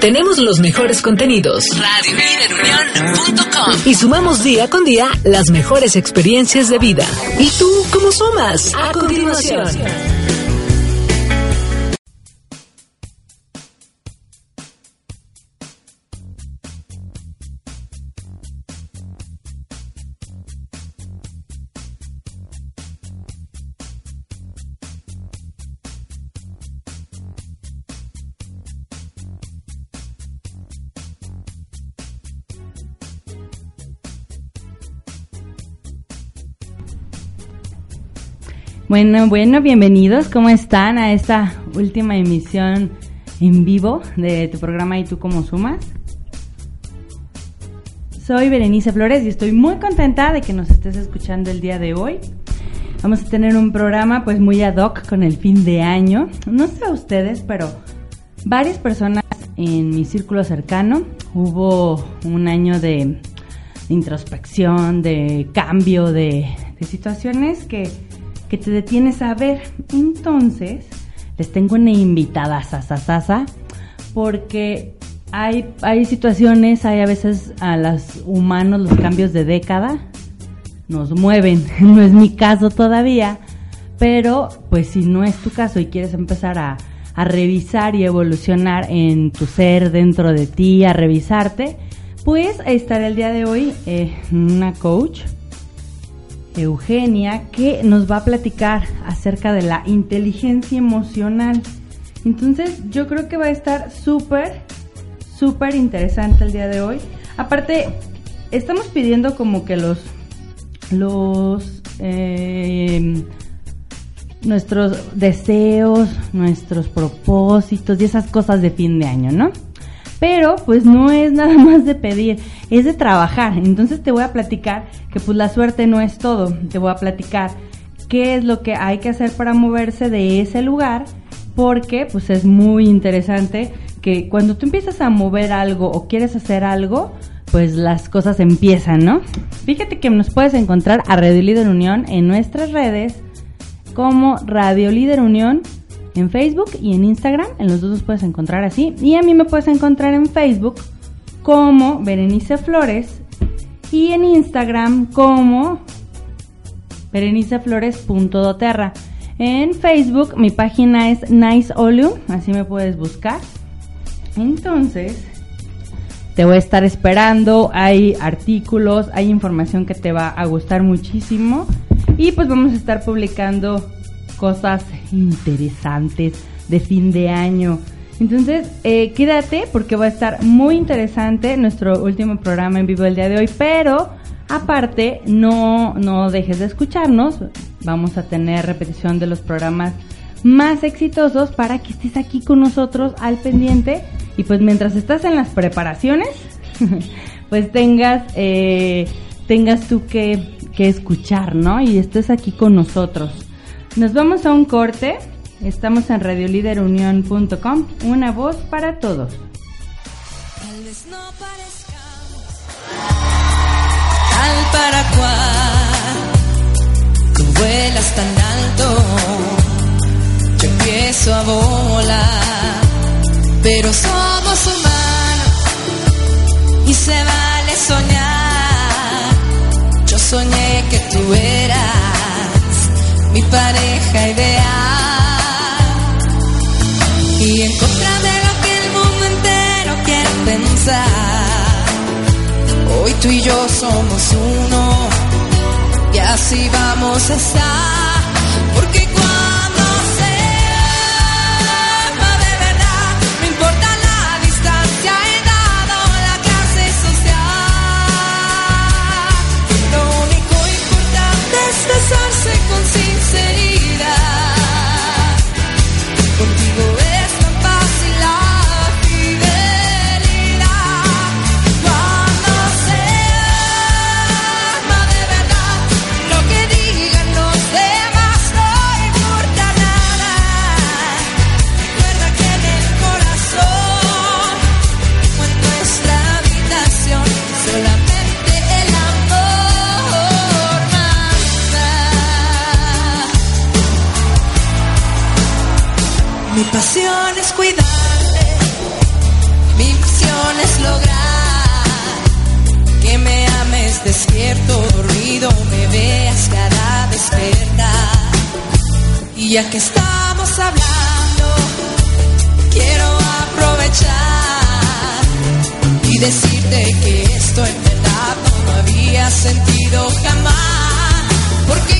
Tenemos los mejores contenidos. RadioLíderUnión.com Y sumamos día con día las mejores experiencias de vida. ¿Y tú cómo sumas? A continuación. Bueno, bueno, bienvenidos. ¿Cómo están a esta última emisión en vivo de tu programa Y tú cómo sumas? Soy Berenice Flores y estoy muy contenta de que nos estés escuchando el día de hoy. Vamos a tener un programa pues muy ad hoc con el fin de año. No sé a ustedes, pero varias personas en mi círculo cercano hubo un año de introspección, de cambio, de, de situaciones que que te detienes a ver. Entonces, les tengo una invitada sasasasa porque hay, hay situaciones, hay a veces a los humanos los cambios de década nos mueven. No es mi caso todavía, pero pues si no es tu caso y quieres empezar a, a revisar y evolucionar en tu ser dentro de ti, a revisarte, pues estaré el día de hoy eh, una coach Eugenia, que nos va a platicar acerca de la inteligencia emocional. Entonces, yo creo que va a estar súper, súper interesante el día de hoy. Aparte, estamos pidiendo como que los, los, eh, nuestros deseos, nuestros propósitos y esas cosas de fin de año, ¿no? Pero pues no es nada más de pedir, es de trabajar. Entonces te voy a platicar que pues la suerte no es todo. Te voy a platicar qué es lo que hay que hacer para moverse de ese lugar porque pues es muy interesante que cuando tú empiezas a mover algo o quieres hacer algo, pues las cosas empiezan, ¿no? Fíjate que nos puedes encontrar a Radio Líder Unión en nuestras redes como Radio Líder Unión en Facebook y en Instagram. En los dos los puedes encontrar así. Y a mí me puedes encontrar en Facebook como Berenice Flores y en Instagram como bereniceflores.doterra. En Facebook mi página es NiceOlu, así me puedes buscar. Entonces, te voy a estar esperando, hay artículos, hay información que te va a gustar muchísimo y pues vamos a estar publicando cosas interesantes de fin de año. Entonces, eh, quédate porque va a estar muy interesante nuestro último programa en vivo el día de hoy, pero aparte no, no dejes de escucharnos, vamos a tener repetición de los programas más exitosos para que estés aquí con nosotros al pendiente y pues mientras estás en las preparaciones, pues tengas, eh, tengas tú que, que escuchar, ¿no? Y estés aquí con nosotros. Nos vamos a un corte. Estamos en radioliderunión.com, una voz para todos. Tal vez no parezcamos al paraguay, tú vuelas tan alto, yo empiezo a volar, pero somos humanos y se vale soñar. Yo soñé que tú eras mi pareja ideal. Y en contra de lo que el mundo entero quiere pensar, hoy tú y yo somos uno y así vamos a estar. Porque cuando se ama de verdad, no importa la distancia, he dado la clase social. Lo único importante es besarse con pasión es cuidarte, mi misión es lograr que me ames despierto, dormido, me veas cada despertar. Y ya que estamos hablando, quiero aprovechar y decirte que esto en verdad no había sentido jamás. Porque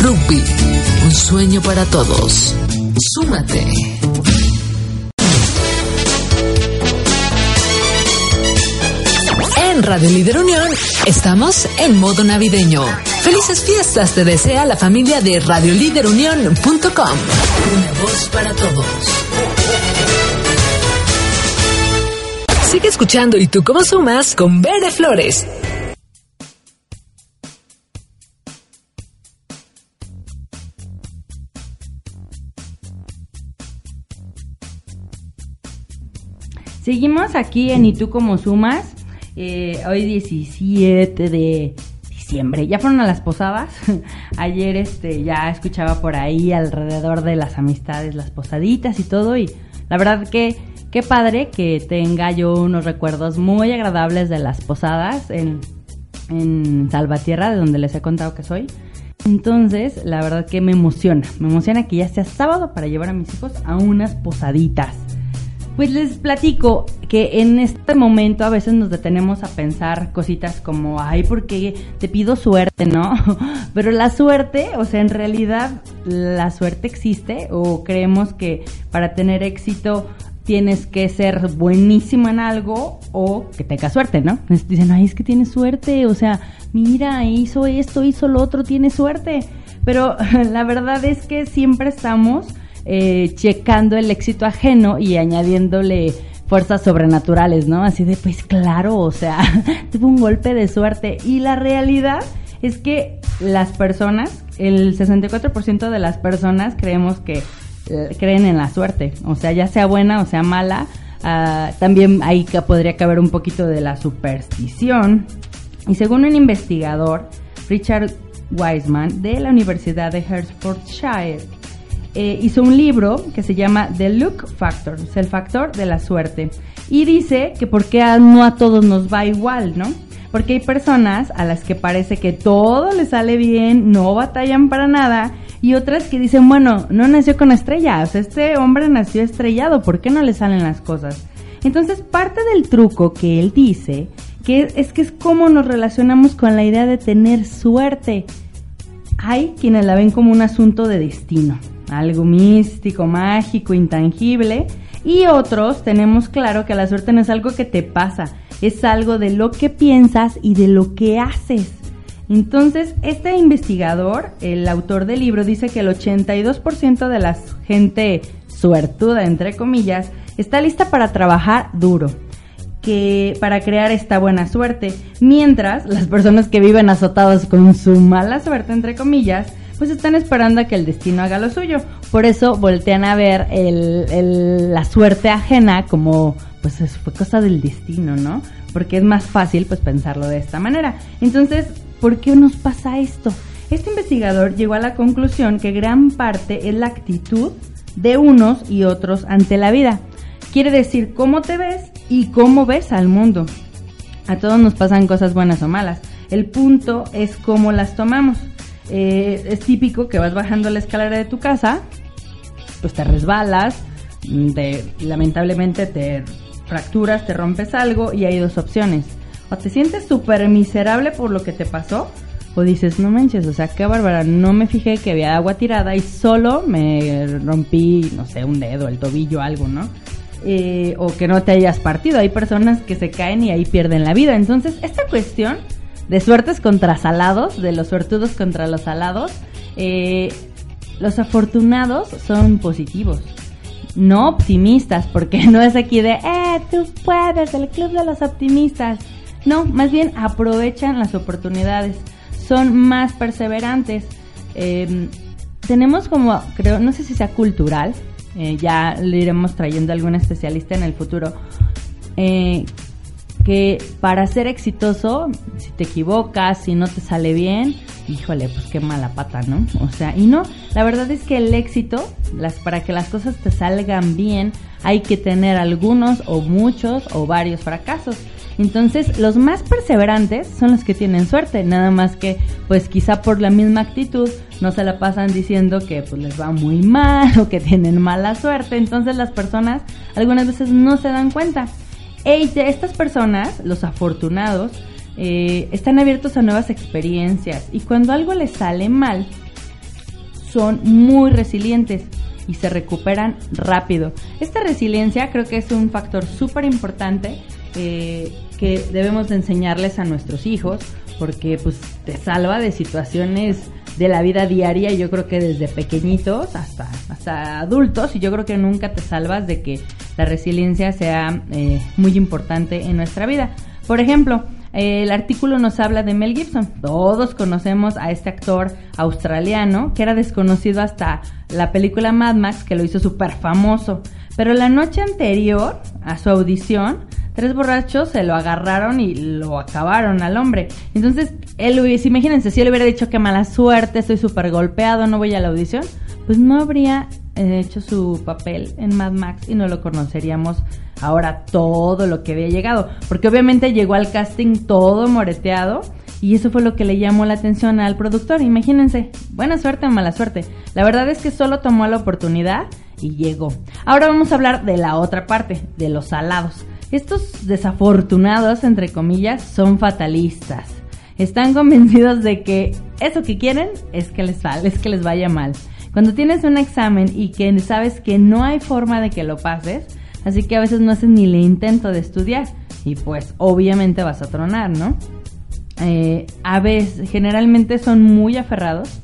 Rugby, un sueño para todos. Súmate. En Radio Líder Unión estamos en modo navideño. Felices fiestas te desea la familia de radioliderunión.com. Una voz para todos. Sigue escuchando y tú cómo sumas con Verde Flores. Seguimos aquí en ¿Y tú cómo sumas? Eh, hoy 17 de diciembre. Ya fueron a las posadas. Ayer este ya escuchaba por ahí alrededor de las amistades, las posaditas y todo. Y la verdad que qué padre que tenga yo unos recuerdos muy agradables de las posadas en, en Salvatierra, de donde les he contado que soy. Entonces, la verdad que me emociona. Me emociona que ya sea sábado para llevar a mis hijos a unas posaditas. Pues les platico que en este momento a veces nos detenemos a pensar cositas como, ay, porque te pido suerte, ¿no? Pero la suerte, o sea, en realidad la suerte existe o creemos que para tener éxito tienes que ser buenísimo en algo o que tengas suerte, ¿no? Dicen, ay, es que tienes suerte, o sea, mira, hizo esto, hizo lo otro, tiene suerte. Pero la verdad es que siempre estamos eh, checando el éxito ajeno y añadiéndole fuerzas sobrenaturales, ¿no? Así de, pues claro, o sea, tuvo un golpe de suerte. Y la realidad es que las personas, el 64% de las personas creemos que eh, creen en la suerte, o sea, ya sea buena o sea mala. ah, también ahí podría caber un poquito de la superstición. Y según un investigador, Richard Wiseman, de la Universidad de Hertfordshire, eh, hizo un libro que se llama The Look Factor, es el factor de la suerte. Y dice que por qué a- no a todos nos va igual, ¿no? Porque hay personas a las que parece que todo les sale bien, no batallan para nada, y otras que dicen, bueno, no nació con estrellas, este hombre nació estrellado, ¿por qué no le salen las cosas? Entonces, parte del truco que él dice, que es que es cómo nos relacionamos con la idea de tener suerte. Hay quienes la ven como un asunto de destino, algo místico, mágico, intangible, y otros tenemos claro que la suerte no es algo que te pasa, es algo de lo que piensas y de lo que haces. Entonces, este investigador, el autor del libro, dice que el 82% de la gente suertuda, entre comillas, está lista para trabajar duro, que para crear esta buena suerte, mientras las personas que viven azotadas con su mala suerte, entre comillas, pues están esperando a que el destino haga lo suyo. Por eso voltean a ver la suerte ajena como, pues fue cosa del destino, ¿no? Porque es más fácil, pues, pensarlo de esta manera. Entonces, ¿por qué nos pasa esto? Este investigador llegó a la conclusión que gran parte es la actitud de unos y otros ante la vida. Quiere decir cómo te ves y cómo ves al mundo. A todos nos pasan cosas buenas o malas. El punto es cómo las tomamos. Eh, es típico que vas bajando la escalera de tu casa, pues te resbalas, lamentablemente te fracturas, te rompes algo y hay dos opciones. O te sientes súper miserable por lo que te pasó, o dices, no manches, o sea, qué bárbara, no me fijé que había agua tirada y solo me rompí, no sé, un dedo, el tobillo, algo, ¿no? Eh, o que no te hayas partido. Hay personas que se caen y ahí pierden la vida. Entonces, esta cuestión de suertes contra salados, de los suertudos contra los salados, eh, los afortunados son positivos, no optimistas, porque no es aquí de, eh, tú puedes, el club de los optimistas. No, más bien aprovechan las oportunidades, son más perseverantes. Em, tenemos como, creo, no sé si sea cultural, eh, ya le iremos trayendo a algún especialista en el futuro, eh, que para ser exitoso, si te equivocas, si no te sale bien, híjole, pues qué mala pata, ¿no? O sea, y no, la verdad es que el éxito, las, para que las cosas te salgan bien, hay que tener algunos o muchos o varios fracasos. Entonces, los más perseverantes son los que tienen suerte, nada más que, pues quizá por la misma actitud, no se la pasan diciendo que pues les va muy mal o que tienen mala suerte. Entonces, las personas algunas veces no se dan cuenta estas personas, los afortunados, eh, están abiertos a nuevas experiencias y cuando algo les sale mal, son muy resilientes y se recuperan rápido. Esta resiliencia creo que es un factor súper importante eh, que debemos de enseñarles a nuestros hijos porque pues te salva de situaciones de la vida diaria, yo creo que desde pequeñitos hasta, hasta adultos, y yo creo que nunca te salvas de que la resiliencia sea eh, muy importante en nuestra vida. Por ejemplo, el artículo nos habla de Mel Gibson. Todos conocemos a este actor australiano que era desconocido hasta la película Mad Max que lo hizo súper famoso. Pero la noche anterior a su audición, tres borrachos se lo agarraron y lo acabaron al hombre. Entonces, él imagínense, si él hubiera dicho que mala suerte, estoy súper golpeado, no voy a la audición, pues no habría eh, hecho su papel en Mad Max y no lo conoceríamos ahora todo lo que había llegado. Porque obviamente llegó al casting todo moreteado y eso fue lo que le llamó la atención al productor. Imagínense, buena suerte o mala suerte. La verdad es que solo tomó la oportunidad y llegó. Ahora vamos a hablar de la otra parte, de los alados. Estos desafortunados, entre comillas, son fatalistas. Están convencidos de que eso que quieren es que les, es que les vaya mal. Cuando tienes un examen y que sabes que no hay forma de que lo pases, así que a veces no haces ni el intento de estudiar y pues obviamente vas a tronar, ¿no? Eh, a veces, generalmente son muy aferrados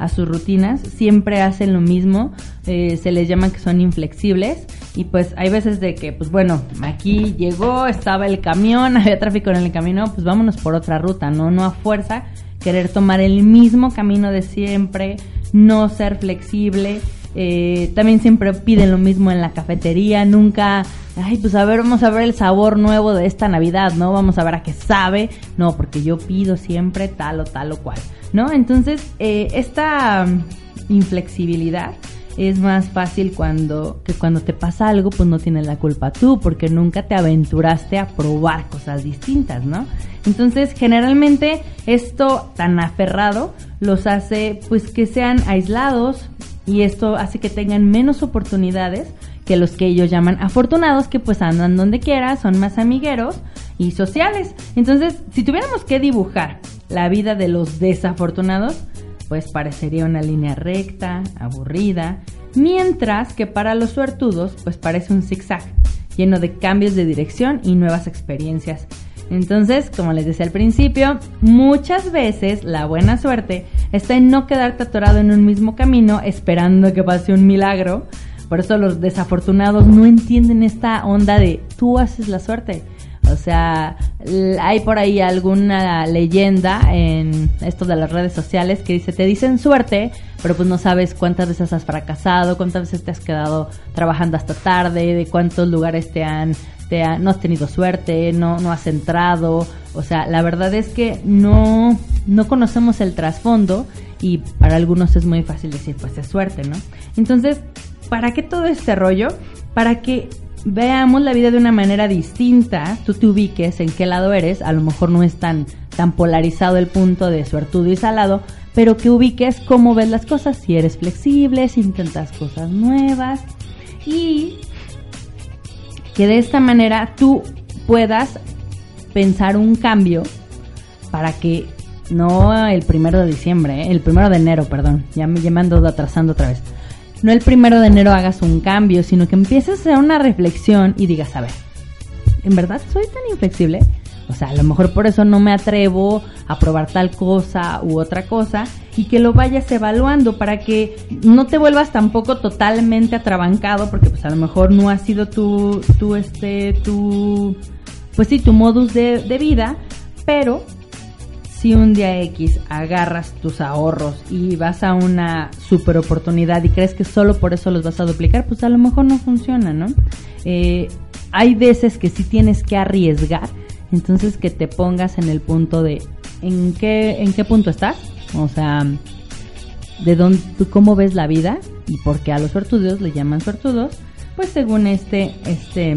a sus rutinas, siempre hacen lo mismo, eh, se les llama que son inflexibles y pues hay veces de que, pues bueno, aquí llegó, estaba el camión, había tráfico en el camino, pues vámonos por otra ruta, ¿no? No a fuerza querer tomar el mismo camino de siempre, no ser flexible. Eh, también siempre piden lo mismo en la cafetería, nunca, ay, pues a ver, vamos a ver el sabor nuevo de esta Navidad, ¿no? Vamos a ver a qué sabe, no, porque yo pido siempre tal o tal o cual, ¿no? Entonces, eh, esta inflexibilidad es más fácil cuando que cuando te pasa algo pues no tienes la culpa tú porque nunca te aventuraste a probar cosas distintas, ¿no? Entonces generalmente esto tan aferrado los hace pues que sean aislados y esto hace que tengan menos oportunidades que los que ellos llaman afortunados que pues andan donde quiera, son más amigueros y sociales. Entonces si tuviéramos que dibujar la vida de los desafortunados, pues parecería una línea recta, aburrida, mientras que para los suertudos pues parece un zigzag, lleno de cambios de dirección y nuevas experiencias. Entonces, como les decía al principio, muchas veces la buena suerte está en no quedarte atorado en un mismo camino esperando que pase un milagro. Por eso los desafortunados no entienden esta onda de tú haces la suerte. O sea, hay por ahí alguna leyenda en esto de las redes sociales que dice, te dicen suerte, pero pues no sabes cuántas veces has fracasado, cuántas veces te has quedado trabajando hasta tarde, de cuántos lugares te han, te no has tenido suerte, no, no has entrado. O sea, la verdad es que no, no conocemos el trasfondo y para algunos es muy fácil decir, pues es suerte, ¿no? Entonces, ¿para qué todo este rollo? Para que veamos la vida de una manera distinta, tú te ubiques en qué lado eres, a lo mejor no es tan, tan polarizado el punto de suertudo y salado, pero que ubiques cómo ves las cosas, si eres flexible, si intentas cosas nuevas y que de esta manera tú puedas pensar un cambio para que no el primero de diciembre, ¿eh? el primero de enero, perdón, ya me, ya me ando atrasando otra vez no el primero de enero hagas un cambio, sino que empieces a hacer una reflexión y digas, a ver, ¿en verdad soy tan inflexible? O sea, a lo mejor por eso no me atrevo a probar tal cosa u otra cosa y que lo vayas evaluando para que no te vuelvas tampoco totalmente atrabancado porque pues a lo mejor no ha sido tu, tu este, tu, pues sí, tu modus de, vida, pero si un día X agarras tus ahorros y vas a una super oportunidad y crees que solo por eso los vas a duplicar, pues a lo mejor no funciona, ¿no? Eh, hay veces que sí tienes que arriesgar, entonces que te pongas en el punto de en qué, en qué punto estás, o sea, de dónde, cómo ves la vida y por qué a los suertudos le llaman suertudos, pues según este, este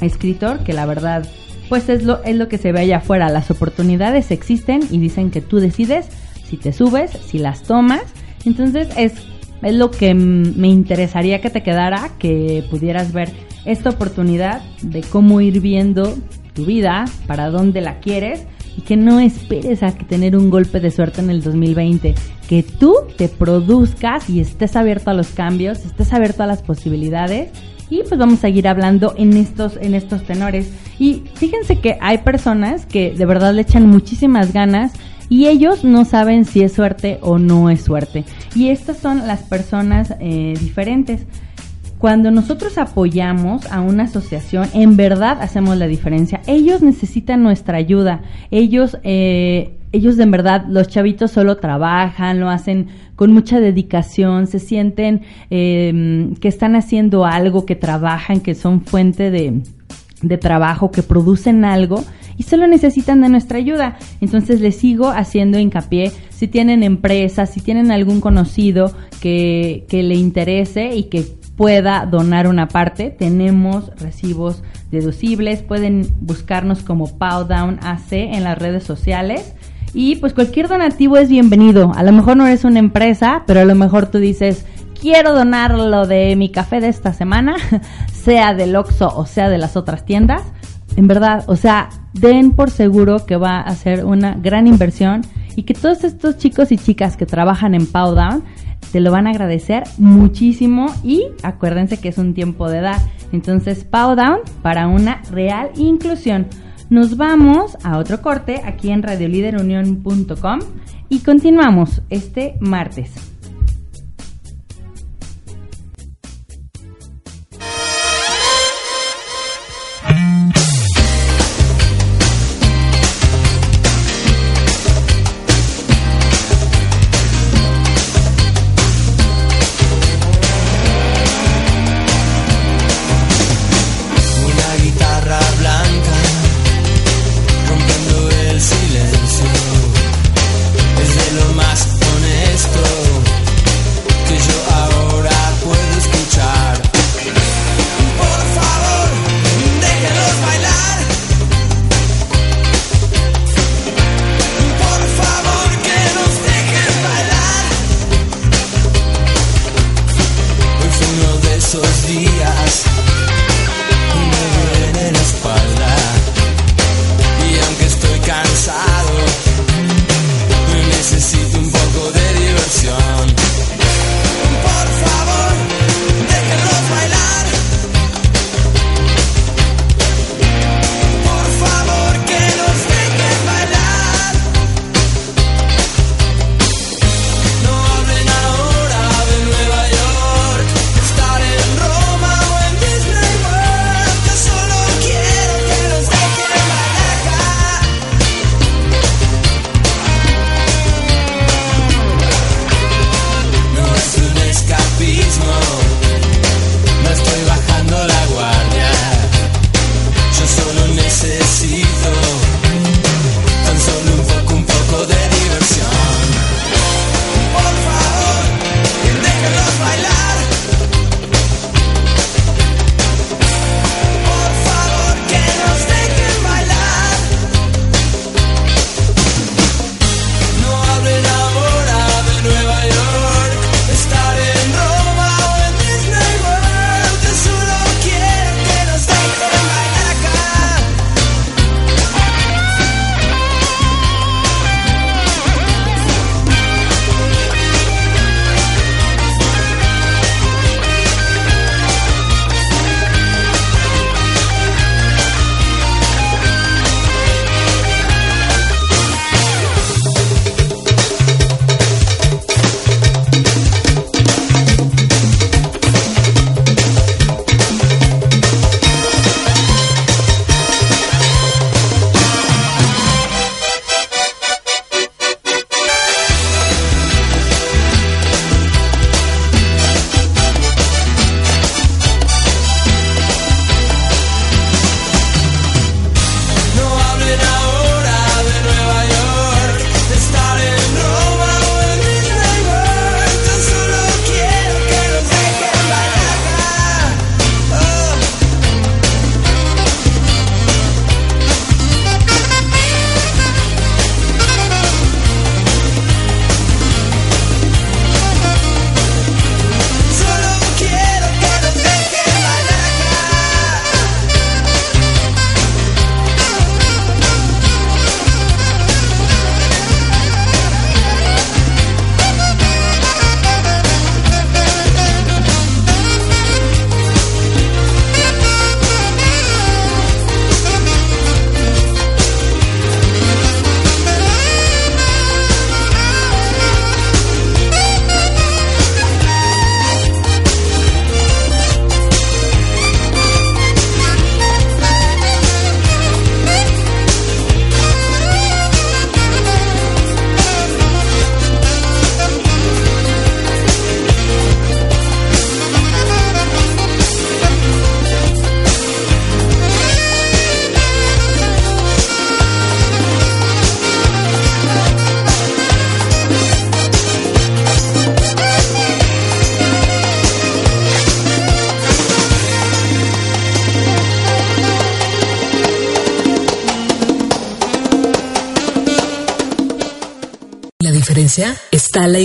escritor, que la verdad pues es lo, es lo que se ve allá afuera. Las oportunidades existen y dicen que tú decides si te subes, si las tomas. Entonces es, es lo que me interesaría que te quedara, que pudieras ver esta oportunidad de cómo ir viendo tu vida, para dónde la quieres y que no esperes a que tener un golpe de suerte en el 2020, que tú te produzcas y estés abierto a los cambios, estés abierto a las posibilidades y pues vamos a seguir hablando en estos, en estos tenores. Y fíjense que hay personas que de verdad le echan muchísimas ganas y ellos no saben si es suerte o no es suerte. Y estas son las personas eh, diferentes. Cuando nosotros apoyamos a una asociación, en verdad hacemos la diferencia. Ellos necesitan nuestra ayuda. Ellos, eh, ellos en verdad, los chavitos solo trabajan, lo hacen con mucha dedicación, se sienten em, que están haciendo algo, que trabajan, que son fuente de, de trabajo, que producen algo y solo necesitan de nuestra ayuda. Entonces les sigo haciendo hincapié, si tienen empresas, si tienen algún conocido que, que le interese y que pueda donar una parte, tenemos recibos deducibles, pueden buscarnos como Powdown AC en las redes sociales y pues cualquier donativo es bienvenido. A lo mejor no eres una empresa, pero a lo mejor tú dices, quiero donar lo de mi café de esta semana, sea del Oxxo o sea de las otras tiendas. En verdad, o sea, den por seguro que va a ser una gran inversión y que todos estos chicos y chicas que trabajan en Powdown te lo van a agradecer muchísimo y acuérdense que es un tiempo de dar. Entonces, Powdown para una real inclusión. Nos vamos a otro corte aquí en radioliderunión.com y continuamos este martes.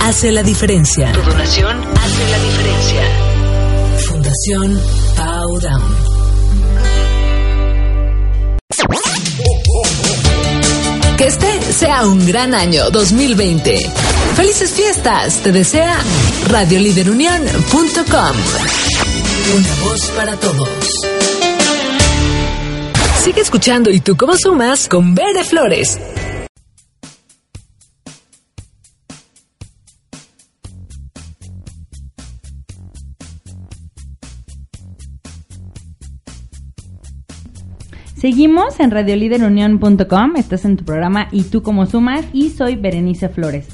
hace la diferencia. Tu donación hace la diferencia. Fundación Powdown. Que este sea un gran año 2020. Felices fiestas, te desea radioliderunión.com. Una voz para todos. Sigue escuchando y tú cómo sumas con Bere Flores. Seguimos en radioliderunión.com, estás en tu programa y tú como sumas y soy Berenice Flores.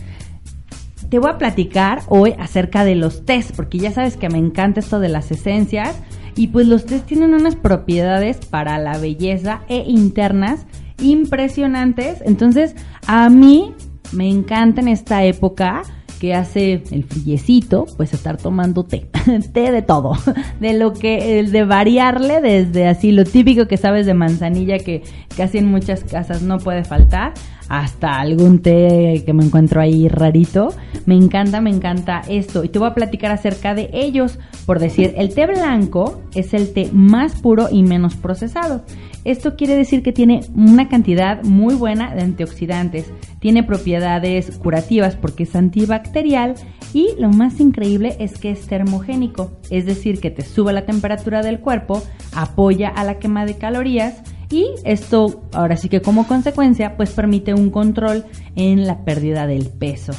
Te voy a platicar hoy acerca de los test, porque ya sabes que me encanta esto de las esencias y pues los test tienen unas propiedades para la belleza e internas impresionantes. Entonces, a mí me encanta en esta época que hace el friecito, pues estar tomando té, té de todo, de lo que, de variarle desde así lo típico que sabes de manzanilla que casi en muchas casas no puede faltar, hasta algún té que me encuentro ahí rarito. Me encanta, me encanta esto. Y te voy a platicar acerca de ellos. Por decir, el té blanco es el té más puro y menos procesado. Esto quiere decir que tiene una cantidad muy buena de antioxidantes, tiene propiedades curativas porque es antibacterial y lo más increíble es que es termogénico, es decir, que te sube la temperatura del cuerpo, apoya a la quema de calorías y esto ahora sí que como consecuencia pues permite un control en la pérdida del peso.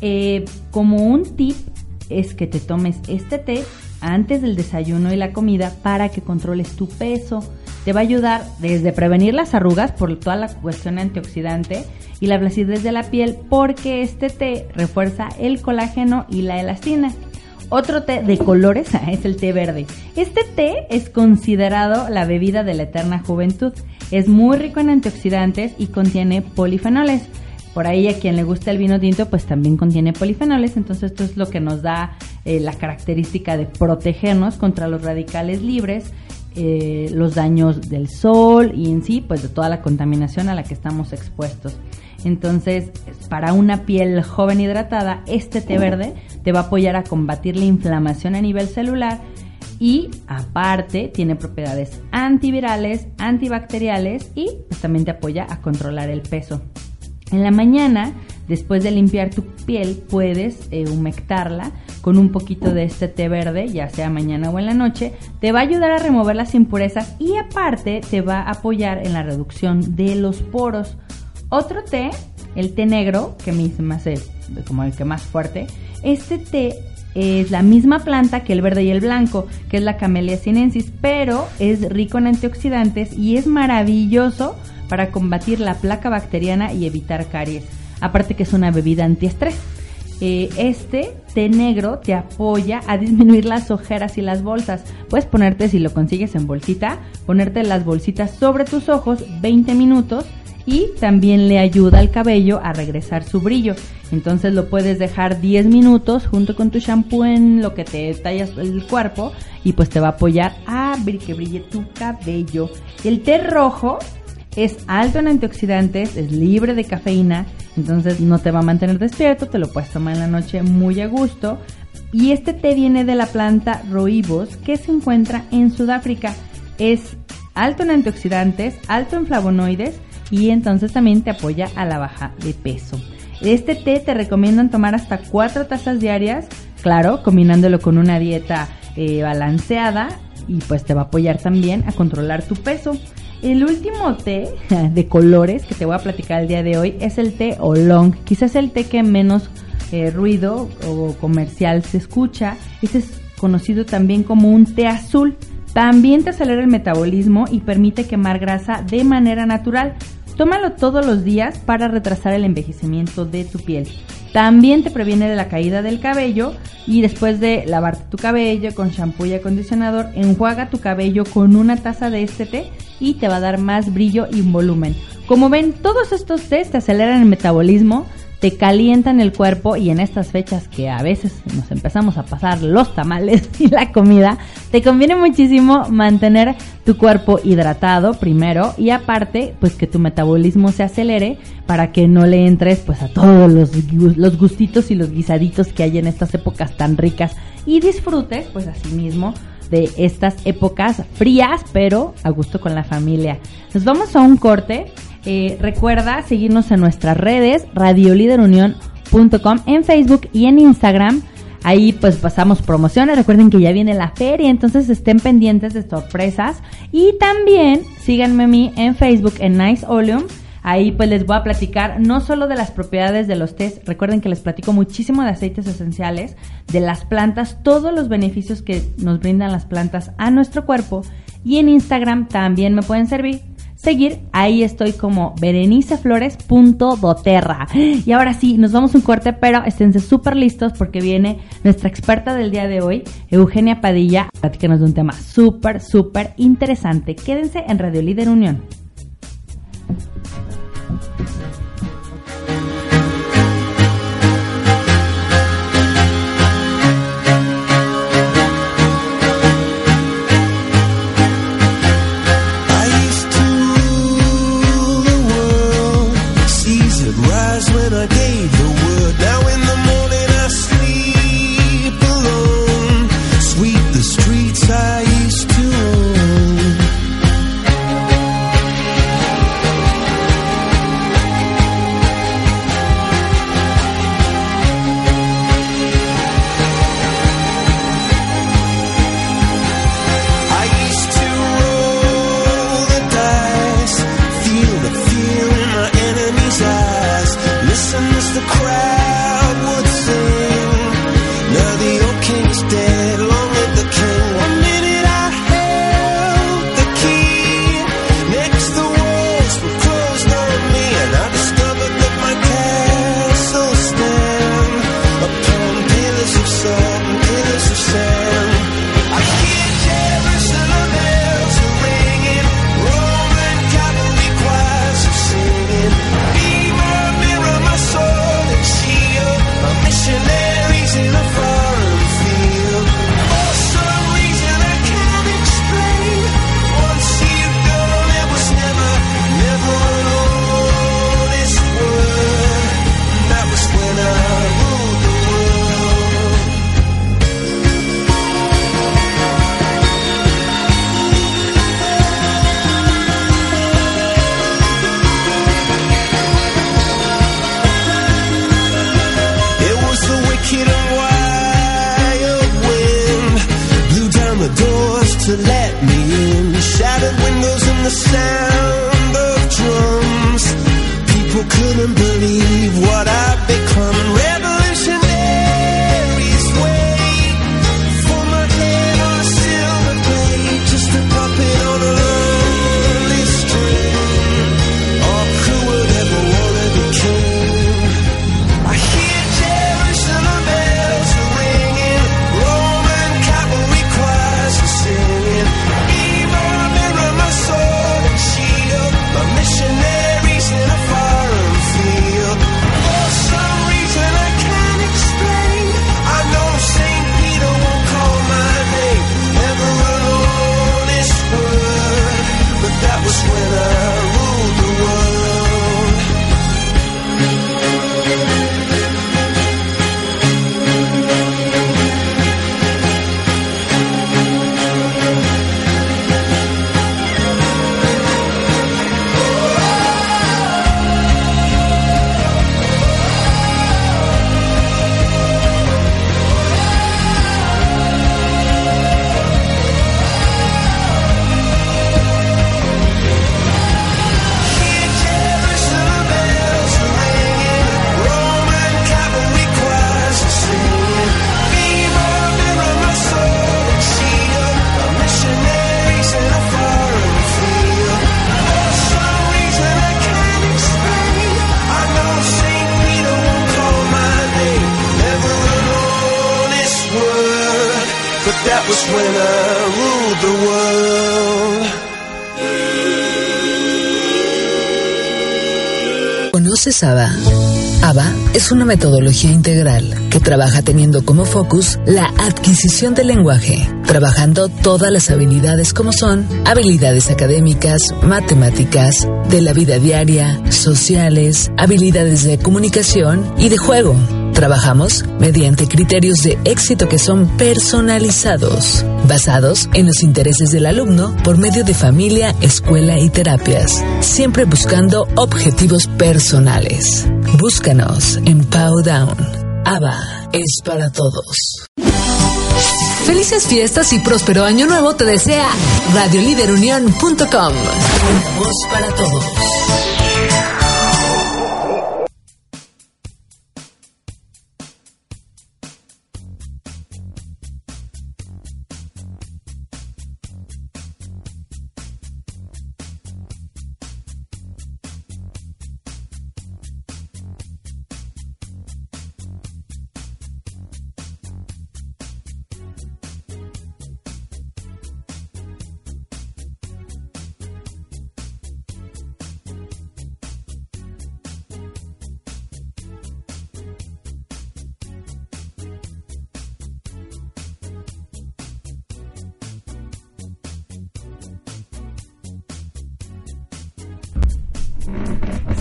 Eh, como un tip es que te tomes este té antes del desayuno y la comida para que controles tu peso. Te va a ayudar desde prevenir las arrugas por toda la cuestión antioxidante y la flacidez de la piel porque este té refuerza el colágeno y la elastina. Otro té de colores es el té verde. Este té es considerado la bebida de la eterna juventud. Es muy rico en antioxidantes y contiene polifenoles. Por ahí a quien le gusta el vino tinto, pues también contiene polifenoles, entonces esto es lo que nos da eh, la característica de protegernos contra los radicales libres, eh, los daños del sol y en sí, pues de toda la contaminación a la que estamos expuestos. Entonces, para una piel joven hidratada, este té verde te va a apoyar a combatir la inflamación a nivel celular y aparte tiene propiedades antivirales, antibacteriales y pues, también te apoya a controlar el peso. En la mañana, después de limpiar tu piel, puedes eh, humectarla con un poquito de este té verde, ya sea mañana o en la noche. Te va a ayudar a remover las impurezas y aparte te va a apoyar en la reducción de los poros. Otro té, el té negro, que a mí como el que más fuerte. Este té es la misma planta que el verde y el blanco, que es la Camellia sinensis, pero es rico en antioxidantes y es maravilloso para combatir la placa bacteriana y evitar caries. Aparte que es una bebida antiestrés. Eh, este té negro te apoya a disminuir las ojeras y las bolsas. Puedes ponerte, si lo consigues en bolsita, ponerte las bolsitas sobre tus ojos 20 minutos y también le ayuda al cabello a regresar su brillo. Entonces lo puedes dejar 10 minutos junto con tu shampoo en lo que te tallas el cuerpo y pues te va a apoyar a que brille tu cabello. El té rojo es alto en antioxidantes, es libre de cafeína, entonces no te va a mantener despierto, te lo puedes tomar en la noche muy a gusto. Y este té viene de la planta Roibos que se encuentra en Sudáfrica. Es alto en antioxidantes, alto en flavonoides y entonces también te apoya a la baja de peso. Este té te recomiendan tomar hasta 4 tazas diarias, claro, combinándolo con una dieta eh, balanceada y pues te va a apoyar también a controlar tu peso. El último té de colores que te voy a platicar el día de hoy es el té Oolong. Quizás el té que menos eh, ruido o comercial se escucha. Este es conocido también como un té azul. También te acelera el metabolismo y permite quemar grasa de manera natural. Tómalo todos los días para retrasar el envejecimiento de tu piel. También te previene de la caída del cabello y después de lavarte tu cabello con shampoo y acondicionador, enjuaga tu cabello con una taza de este té y te va a dar más brillo y volumen. Como ven, todos estos tés te aceleran el metabolismo, te calientan el cuerpo y en estas fechas que a veces nos empezamos a pasar los tamales y la comida, te conviene muchísimo mantener tu cuerpo hidratado primero y aparte pues que tu metabolismo se acelere para que no le entres pues a todos los, los gustitos y los guisaditos que hay en estas épocas tan ricas y disfrutes pues así mismo de estas épocas frías pero a gusto con la familia. Nos vamos a un corte eh, recuerda seguirnos en nuestras redes, radioliderunión.com en Facebook y en Instagram. Ahí pues pasamos promociones. Recuerden que ya viene la feria, entonces estén pendientes de sorpresas. Y también síganme a mí en Facebook en Nice Oleum. Ahí pues les voy a platicar no solo de las propiedades de los test, recuerden que les platico muchísimo de aceites esenciales, de las plantas, todos los beneficios que nos brindan las plantas a nuestro cuerpo. Y en Instagram también me pueden servir seguir, ahí estoy como bereniceflores.doterra. Y ahora sí, nos vamos un corte, pero esténse súper listos porque viene nuestra experta del día de hoy, Eugenia Padilla, platícanos de un tema súper, súper interesante. Quédense en Radio Líder Unión. Yeah. That was when I the world. ¿Conoces ABA? ABA es una metodología integral que trabaja teniendo como focus la adquisición del lenguaje, trabajando todas las habilidades como son habilidades académicas, matemáticas, de la vida diaria, sociales, habilidades de comunicación y de juego Trabajamos mediante criterios de éxito que son personalizados, basados en los intereses del alumno por medio de familia, escuela y terapias, siempre buscando objetivos personales. Búscanos en Powdown. ABA es para todos. Felices fiestas y próspero año nuevo te desea radioliderunión.com. Voz para todos.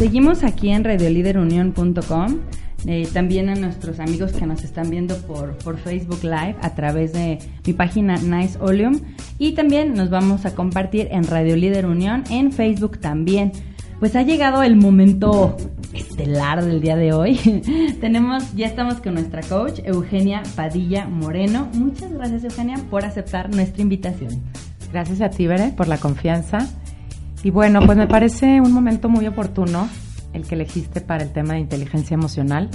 Seguimos aquí en radioliderunión.com. Eh, también a nuestros amigos que nos están viendo por, por Facebook Live a través de mi página Nice Oleum. Y también nos vamos a compartir en Radio Líder Unión en Facebook también. Pues ha llegado el momento estelar del día de hoy. Tenemos, ya estamos con nuestra coach Eugenia Padilla Moreno. Muchas gracias Eugenia por aceptar nuestra invitación. Gracias a ti, Bere, por la confianza y bueno, pues me parece un momento muy oportuno el que elegiste para el tema de inteligencia emocional.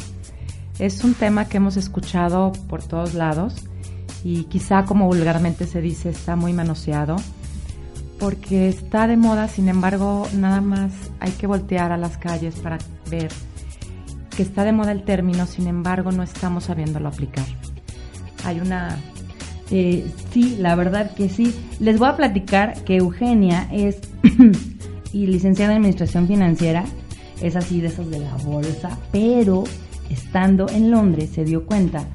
Es un tema que hemos escuchado por todos lados y quizá como vulgarmente se dice está muy manoseado porque está de moda, sin embargo nada más hay que voltear a las calles para ver que está de moda el término, sin embargo no estamos sabiéndolo aplicar. Hay una eh, sí, la verdad que sí. Les voy a platicar que Eugenia es y licenciada en Administración Financiera, es así de esos de la bolsa, pero estando en Londres se dio cuenta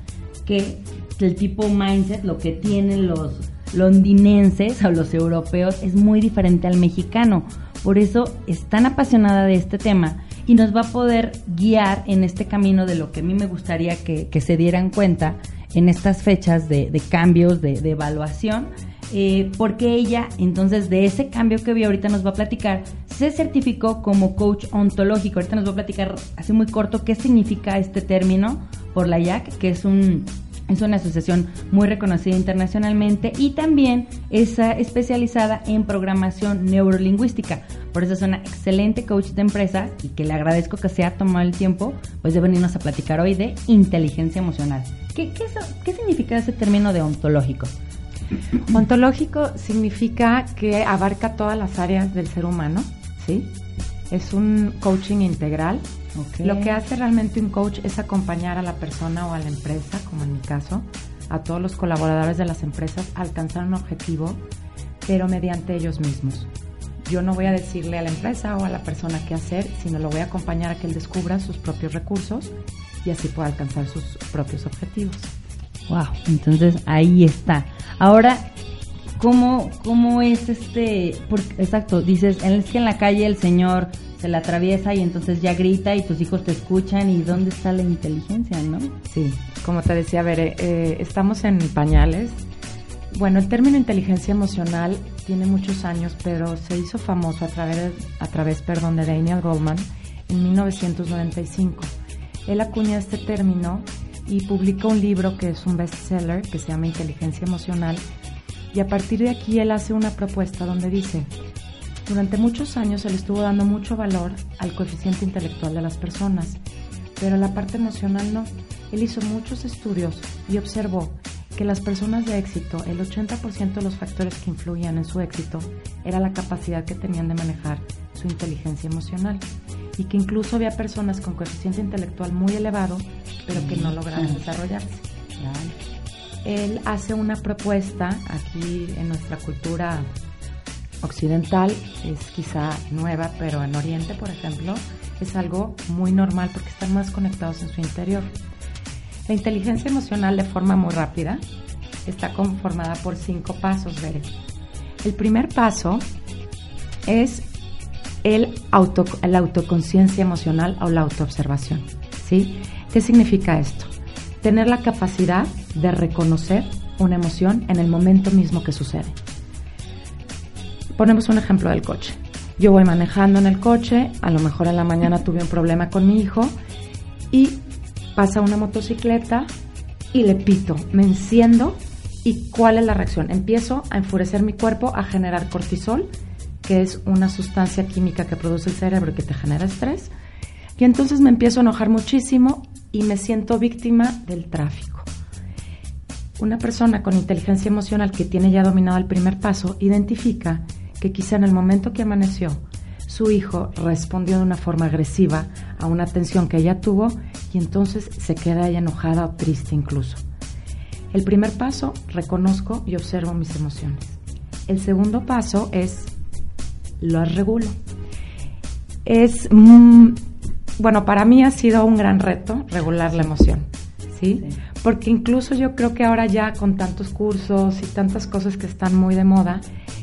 que el tipo mindset, lo que tienen los londinenses o los europeos es muy diferente al mexicano. Por eso es tan apasionada de este tema y nos va a poder guiar en este camino de lo que a mí me gustaría que se dieran cuenta en estas fechas de, cambios, de, evaluación, eh, porque ella, entonces, de ese cambio que vi ahorita nos va a platicar, se certificó como coach ontológico. Ahorita nos va a platicar así muy corto qué significa este término por la IAC, que es un es una asociación muy reconocida internacionalmente y también es especializada en programación neurolingüística. Por eso es una excelente coach de empresa y que le agradezco que se haya tomado el tiempo pues de venirnos a platicar hoy de inteligencia emocional. ¿Qué, qué, significa ese término de ontológico? Ontológico significa que abarca todas las áreas del ser humano, ¿sí? Es un coaching integral lo que hace realmente un coach es acompañar a la persona o a la empresa, como en mi caso, a todos los colaboradores de las empresas a alcanzar un objetivo, pero mediante ellos mismos. Yo no voy a decirle a la empresa o a la persona qué hacer, sino lo voy a acompañar a que él descubra sus propios recursos y así pueda alcanzar sus propios objetivos. Wow, entonces ahí está. Ahora, ¿cómo, cómo es este? exacto, dices, es que en la calle el señor se la atraviesa y entonces ya grita y tus hijos te escuchan y dónde está la inteligencia, ¿no? Sí, como te decía, a ver, eh, estamos en pañales. Bueno, el término inteligencia emocional tiene muchos años, pero se hizo famoso a través, a través perdón, de Daniel Goldman en 1995. Él acuña este término y publica un libro que es un bestseller que se llama Inteligencia Emocional y a partir de aquí él hace una propuesta donde dice, durante muchos años le estuvo dando mucho valor al coeficiente intelectual de las personas, pero la parte emocional no. Él hizo muchos estudios y observó que las personas de éxito, el 80% de los factores que influían en su éxito era la capacidad que tenían de manejar su inteligencia emocional y que incluso había personas con coeficiente intelectual muy elevado, pero que no lograban desarrollarse. Él hace una propuesta aquí en nuestra cultura occidental, es quizá nueva, pero en Oriente, por ejemplo, es algo muy normal porque están más conectados en su interior. La inteligencia emocional de forma muy rápida está conformada por cinco pasos, Bere. El primer paso es el auto, la autoconciencia emocional o la autoobservación. ¿sí? ¿Qué significa esto? Tener la capacidad de reconocer una emoción en el momento mismo que sucede. Ponemos un ejemplo del coche. Yo voy manejando en el coche, a lo mejor en la mañana tuve un problema con mi hijo y pasa una motocicleta y le pito, me enciendo y ¿cuál es la reacción? Empiezo a enfurecer mi cuerpo, a generar cortisol, que es una sustancia química que produce el cerebro y que te genera estrés. Y entonces me empiezo a enojar muchísimo y me siento víctima del tráfico. Una persona con inteligencia emocional que tiene ya dominado el primer paso identifica que quizá en el momento que amaneció su hijo respondió de una forma agresiva a una tensión que ella tuvo y entonces se queda ella enojada o triste incluso. El primer paso, reconozco y observo mis emociones. El segundo paso es, las regulo. Es, mm, bueno, para mí ha sido un gran reto regular la emoción, ¿sí? Porque incluso yo creo que ahora ya con tantos cursos y tantas cosas que están muy de moda,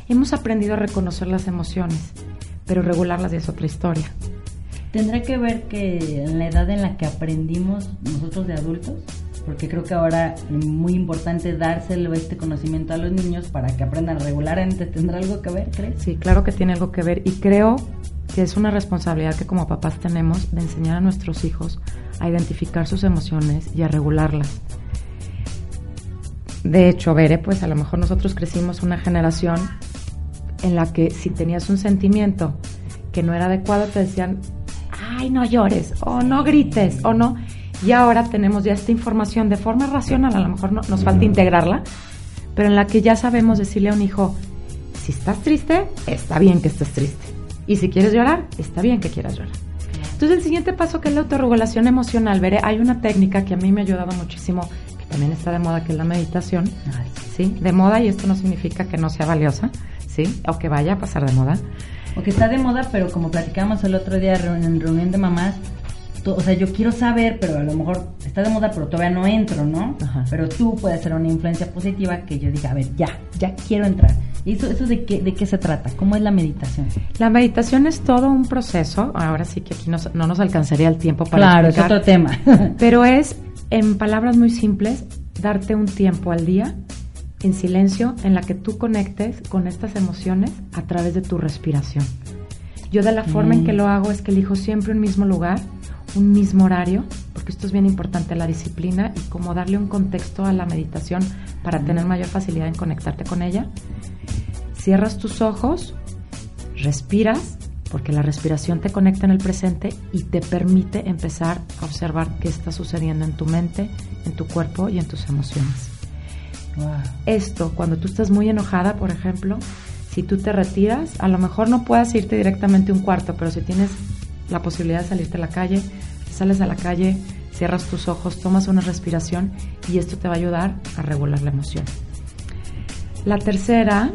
hemos aprendido a reconocer las emociones pero regularlas es otra historia. ¿Tendrá que ver que en la edad en la que aprendimos nosotros de adultos? Porque creo que ahora es muy importante dárselo este conocimiento a los niños para que aprendan a regular antes. ¿Tendrá algo que ver, crees? Sí, claro que tiene algo que ver y creo que es una responsabilidad que como papás tenemos de enseñar a nuestros hijos a identificar sus emociones y a regularlas. De hecho, veré, pues a lo mejor nosotros crecimos una generación en la que si tenías un sentimiento que no era adecuado, te decían, ay, no llores, o no grites, o no. Y ahora tenemos ya esta información de forma racional, a lo mejor no, nos falta integrarla, pero en la que ya sabemos decirle a un hijo, si estás triste, está bien que estés triste. Y si quieres llorar, está bien que quieras llorar. Entonces el siguiente paso que es la autorregulación emocional, veré, hay una técnica que a mí me ha ayudado muchísimo, que también está de moda, que es la meditación. ¿sí? De moda y esto no significa que no sea valiosa, ¿sí? O que vaya a pasar de moda. O que está de moda, pero como platicábamos el otro día en reunión de mamás, o sea, yo quiero saber, pero a lo mejor está de moda, pero todavía no entro, ¿no? Pero tú puedes ser una influencia positiva que yo diga, a ver, ya, ya quiero entrar. ¿Y eso, eso de, qué, de qué se trata? ¿Cómo es la meditación? La meditación es todo un proceso. Ahora sí que aquí no nos alcanzaría el tiempo para Claro, es otro tema. pero es, en palabras muy simples, darte un tiempo al día en silencio en la que tú conectes con estas emociones a través de tu respiración. Yo de la forma en que mm. lo hago es que elijo siempre un mismo lugar, un mismo horario, porque esto es bien importante, la disciplina y cómo darle un contexto a la meditación para tener mayor facilidad en conectarte con ella. Cierras tus ojos, respiras, porque la respiración te conecta en el presente y te permite empezar a observar qué está sucediendo en tu mente, en tu cuerpo y en tus emociones. Esto, cuando tú estás muy enojada, por ejemplo, si tú te retiras, a lo mejor no puedas irte directamente a un cuarto, pero si tienes la posibilidad de salirte a la calle, sales a la calle, cierras tus ojos, tomas una respiración y esto te va a ayudar a regular la emoción. La tercera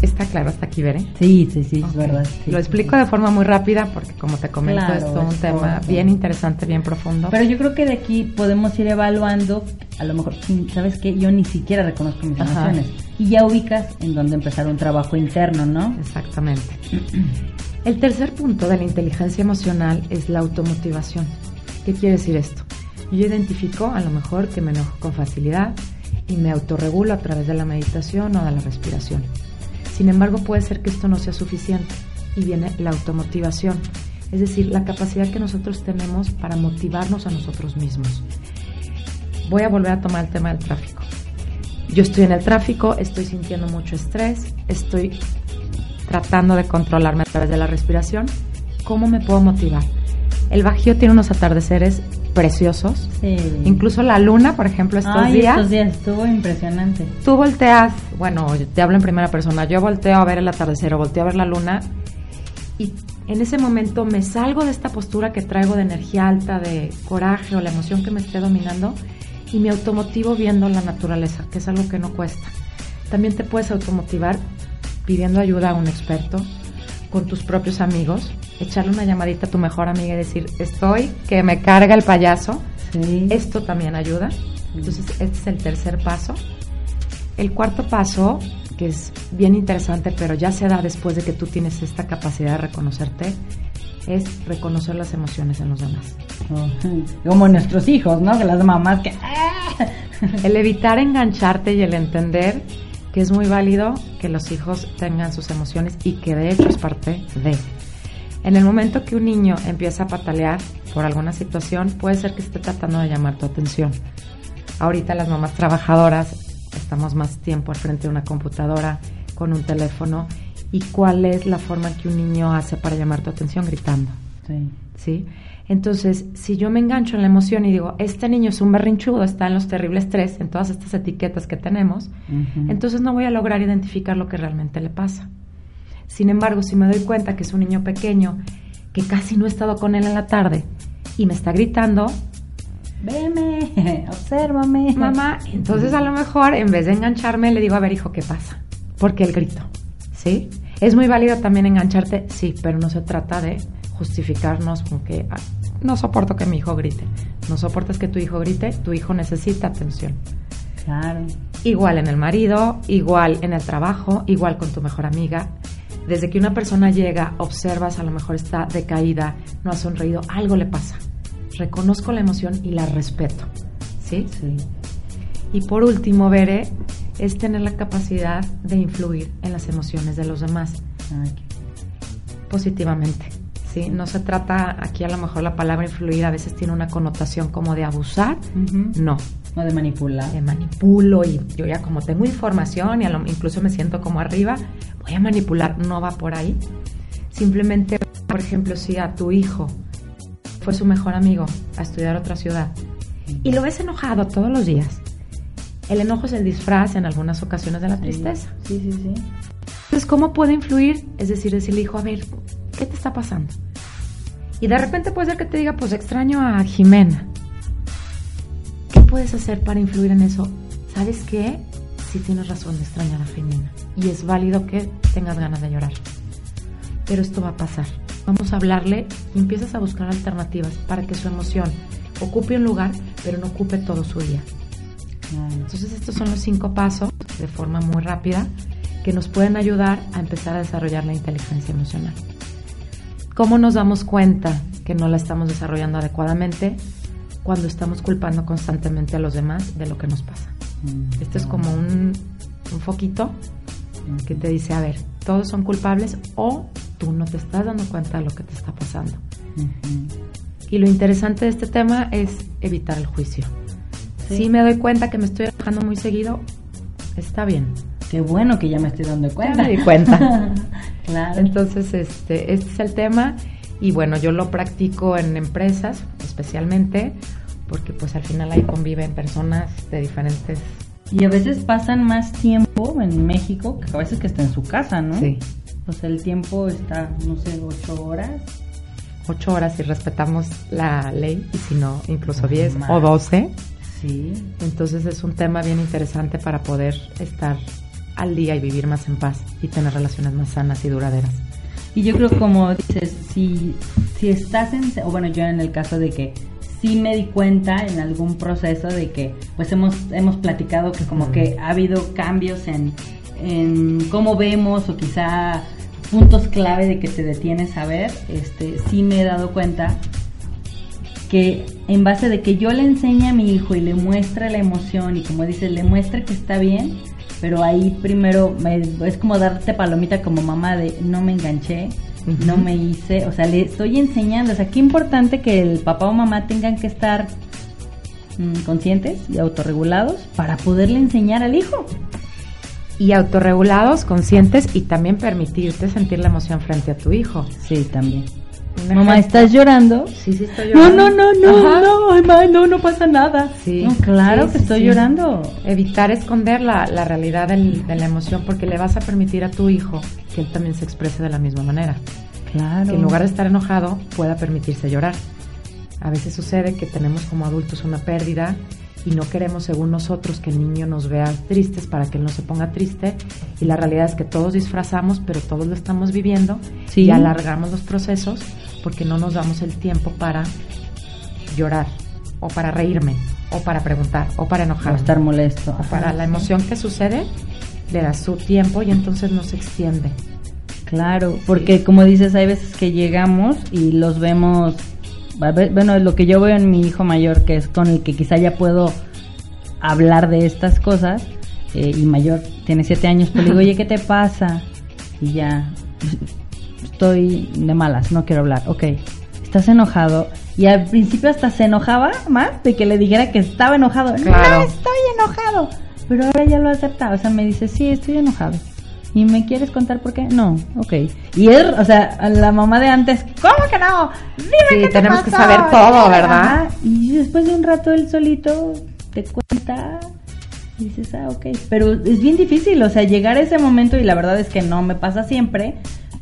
Está claro hasta aquí, Veré. Sí, sí, sí, es verdad. Lo explico de forma muy rápida porque, como te comento, es todo un tema bien interesante, bien profundo. Pero yo creo que de aquí podemos ir evaluando, a lo mejor, ¿sabes qué? Yo ni siquiera reconozco mis emociones. Y ya ubicas en dónde empezar un trabajo interno, ¿no? Exactamente. El tercer punto de la inteligencia emocional es la automotivación. ¿Qué quiere decir esto? Yo identifico a lo mejor que me enojo con facilidad y me autorregulo a través de la meditación o de la respiración. Sin embargo, puede ser que esto no sea suficiente y viene la automotivación, es decir, la capacidad que nosotros tenemos para motivarnos a nosotros mismos. Voy a volver a tomar el tema del tráfico. Yo estoy en el tráfico, estoy sintiendo mucho estrés, estoy tratando de controlarme a través de la respiración. ¿Cómo me puedo motivar? El Bajío tiene unos atardeceres preciosos. Sí. Incluso la luna, por ejemplo, estos Ay, días. Estos días estuvo impresionante. Tú volteas, bueno, te hablo en primera persona, yo volteo a ver el atardecer o volteo a ver la luna y en ese momento me salgo de esta postura que traigo de energía alta, de coraje o la emoción que me esté dominando y me automotivo viendo la naturaleza, que es algo que no cuesta. También te puedes automotivar pidiendo ayuda a un experto, con tus propios amigos, echarle una llamadita a tu mejor amiga y decir, estoy, que me carga el payaso. Esto también ayuda. Entonces, este es el tercer paso. El cuarto paso, que es bien interesante, pero ya se da después de que tú tienes esta capacidad de reconocerte, es reconocer las emociones en los demás. Como nuestros hijos, ¿no? Que las mamás que... El evitar engancharte y el entender que es muy válido que los hijos tengan sus emociones y que de hecho es parte de. En el momento que un niño empieza a patalear por alguna situación, puede ser que esté tratando de llamar tu atención. Ahorita las mamás trabajadoras estamos más tiempo al frente de una computadora, con un teléfono, y cuál es la forma que un niño hace para llamar tu atención gritando. Sí. ¿Sí? Entonces, si yo me engancho en la emoción y digo, este niño es un berrinchudo, está en los terribles tres, en todas estas etiquetas que tenemos, entonces no voy a lograr identificar lo que realmente le pasa. Sin embargo, si me doy cuenta que es un niño pequeño, que casi no he estado con él en la tarde, y me está gritando, veme, obsérvame. Mamá, entonces a lo mejor en vez de engancharme le digo, a ver hijo, ¿qué pasa? Porque el grito, ¿sí? Es muy válido también engancharte, sí, pero no se trata de justificarnos con que ah, no soporto que mi hijo grite. No soportas que tu hijo grite, tu hijo necesita atención. Claro. Igual en el marido, igual en el trabajo, igual con tu mejor amiga. Desde que una persona llega, observas, a lo mejor está decaída, no ha sonreído, algo le pasa. Reconozco la emoción y la respeto. ¿Sí? Sí. Y por último, Veré, es tener la capacidad de influir en las emociones de los demás. Positivamente. ¿Sí? No se trata, aquí a lo mejor la palabra influir a veces tiene una connotación como de abusar, no. O de manipular. De manipulo y yo ya como tengo información y incluso me siento como arriba, voy a manipular, no va por ahí. Simplemente, por ejemplo, si a tu hijo fue su mejor amigo a estudiar a otra ciudad y lo ves enojado todos los días, el enojo es el disfraz en algunas ocasiones de la tristeza. Sí, sí, sí. Entonces, ¿cómo puede influir? Es decir, decirle, hijo, a ver, ¿qué te está pasando? Y de repente puede ser que te diga, pues extraño a Jimena. ¿Qué puedes hacer para influir en eso? ¿Sabes qué? Sí tienes razón de extrañar a Jimena. Y es válido que tengas ganas de llorar. Pero esto va a pasar. Vamos a hablarle y empiezas a buscar alternativas para que su emoción ocupe un lugar, pero no ocupe todo su día. Entonces estos son los cinco pasos de forma muy rápida que nos pueden ayudar a empezar a desarrollar la inteligencia emocional. ¿Cómo nos damos cuenta que no la estamos desarrollando adecuadamente? Cuando estamos culpando constantemente a los demás de lo que nos pasa. Mm, Esto es como un, foquito que te dice, a ver, todos son culpables o tú no te estás dando cuenta de lo que te está pasando. Y lo interesante de este tema es evitar el juicio. Si me doy cuenta que me estoy enojando muy seguido, está bien. Qué bueno que ya me estoy dando cuenta. me di cuenta. claro. Entonces, este, este es el tema y bueno, yo lo practico en empresas especialmente porque pues al final ahí conviven personas de diferentes... Y a veces pasan más tiempo en México que a veces que está en su casa, ¿no? Sí. O sea, el tiempo está, no sé, ocho horas. Ocho horas si respetamos la ley y si no, incluso diez o doce. Sí. Entonces es un tema bien interesante para poder estar al día y vivir más en paz y tener relaciones más sanas y duraderas. Y yo creo como dices, si, si estás en, o bueno, yo en el caso de que sí me di cuenta en algún proceso de que pues hemos, hemos platicado que como que ha habido cambios en, en cómo vemos o quizá puntos clave de que te detienes a ver, este, sí me he dado cuenta que en base de que yo le enseñe a mi hijo y le muestre la emoción y como dices, le muestre que está bien, pero ahí primero es como darte palomita como mamá de no me enganché, no me hice, o sea, le estoy enseñando, o sea, qué importante que el papá o mamá tengan que estar mm, conscientes y autorregulados para poderle enseñar al hijo. Y autorregulados, conscientes y también permitirte sentir la emoción frente a tu hijo. Sí, también. Mamá, ¿estás llorando? Sí, sí, estoy llorando. No, no, no, no, no, no, no pasa nada. Sí. claro que estoy llorando. Evitar esconder la, la realidad del, de la emoción porque le vas a permitir a tu hijo que él también se exprese de la misma manera. Claro. Que en lugar de estar enojado pueda permitirse llorar. A veces sucede que tenemos como adultos una pérdida y no queremos, según nosotros, que el niño nos vea tristes para que él no se ponga triste. Y la realidad es que todos disfrazamos, pero todos lo estamos viviendo Sí. y alargamos los procesos porque no nos damos el tiempo para llorar, o para reírme, o para preguntar, o para O enojar, estar molesto. o para la emoción que sucede, le das su tiempo y entonces no se extiende. Claro, porque como dices, hay veces que llegamos y los vemos, bueno, lo que yo veo en mi hijo mayor, que es con el que quizá ya puedo hablar de estas cosas, eh, y mayor tiene siete años, pues le digo, oye, ¿qué te pasa? Y ya, estoy de malas, no quiero hablar, ok, estás enojado. Y al principio hasta se enojaba más de que le dijera que estaba enojado. Claro. No estoy enojado. Pero ahora ya lo acepta. O sea, me dice, sí, estoy enojado. ¿Y me quieres contar por qué? No, ok. Y él, o sea, la mamá de antes, ¿cómo que no? Dime Sí, qué te tenemos que pasó". saber todo, ¿verdad? Ajá. Y después de un rato él solito te cuenta y dices, ah, ok. Pero es bien difícil, o sea, llegar a ese momento y la verdad es que no me pasa siempre.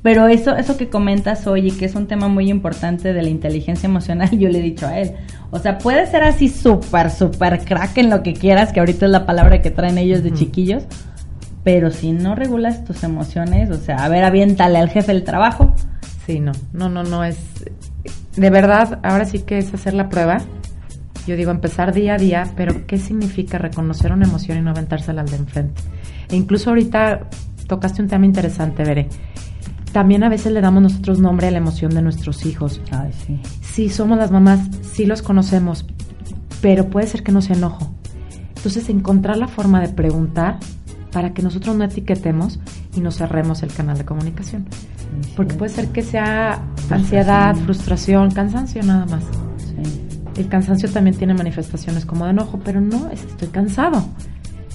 Pero eso, eso que comentas hoy y que es un tema muy importante de la inteligencia emocional, yo le he dicho a él. O sea, puede ser así súper, súper crack en lo que quieras, que ahorita es la palabra que traen ellos de chiquillos. Pero si no regulas tus emociones, o sea, a ver, aviéntale al jefe el trabajo. Sí, no, no, no, no es. De verdad, ahora sí que es hacer la prueba. Yo digo empezar día a día, pero ¿qué significa reconocer una emoción y no aventársela al de enfrente? E incluso ahorita tocaste un tema interesante, Veré. También a veces le damos nosotros nombre a la emoción de nuestros hijos. Ay, sí. Sí, somos las mamás, sí los conocemos, pero puede ser que no se enojo. Entonces, encontrar la forma de preguntar para que nosotros no etiquetemos y nos cerremos el canal de comunicación. Porque puede ser que sea ansiedad, frustración, cansancio nada más. Sí. El cansancio también tiene manifestaciones como de enojo, pero no, es estoy cansado.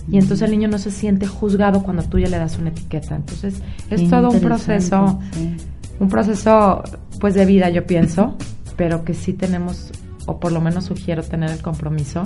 Y entonces el niño no se siente juzgado cuando tú ya le das una etiqueta. Entonces es Qué todo un proceso, sí. un proceso pues de vida yo pienso, pero que sí tenemos, o por lo menos sugiero tener el compromiso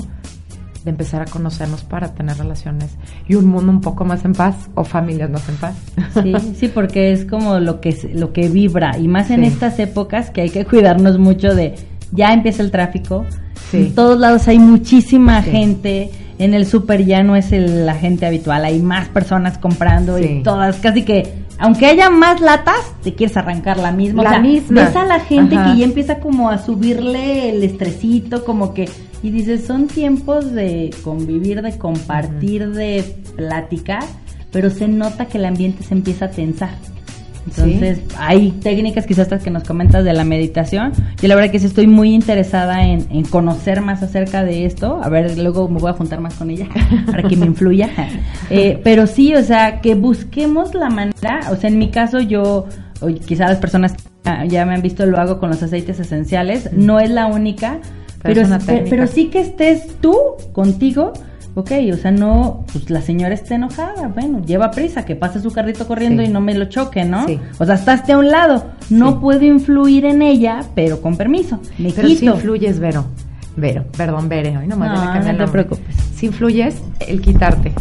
de empezar a conocernos para tener relaciones y un mundo un poco más en paz o familias más en paz. Sí, sí, porque es como lo que lo que vibra y más en Sí. estas épocas que hay que cuidarnos mucho de ya empieza el tráfico. Sí. En todos lados hay muchísima Sí. gente. En el súper ya no es el- la gente habitual, hay más personas comprando y todas, casi que aunque haya más latas, te quieres arrancar la misma. La o sea, misma. Ves a la gente Ajá. que ya empieza como a subirle el estresito, como que y dices, son tiempos de convivir, de compartir, de platicar, pero se nota que el ambiente se empieza a tensar. Entonces, hay técnicas quizás estas que nos comentas de la meditación. Yo la verdad que sí estoy muy interesada en, en conocer más acerca de esto. A ver, luego me voy a juntar más con ella para que me influya. Eh, pero sí, o sea, que busquemos la manera, o sea, en mi caso yo, o quizás las personas ya me han visto, lo hago con los aceites esenciales. No es la única, Pero pero, sí que estés tú contigo. Ok, o sea, no, pues la señora está enojada, bueno, lleva prisa, que pase su carrito corriendo Sí. y no me lo choque, ¿no? Sí. O sea, estás a un lado, no Sí. puedo influir en ella, pero con permiso, me Pero si quito. influyes, Vero. Vero, perdón, Vere, hoy nomás No, no el te preocupes. Si influyes, el quitarte.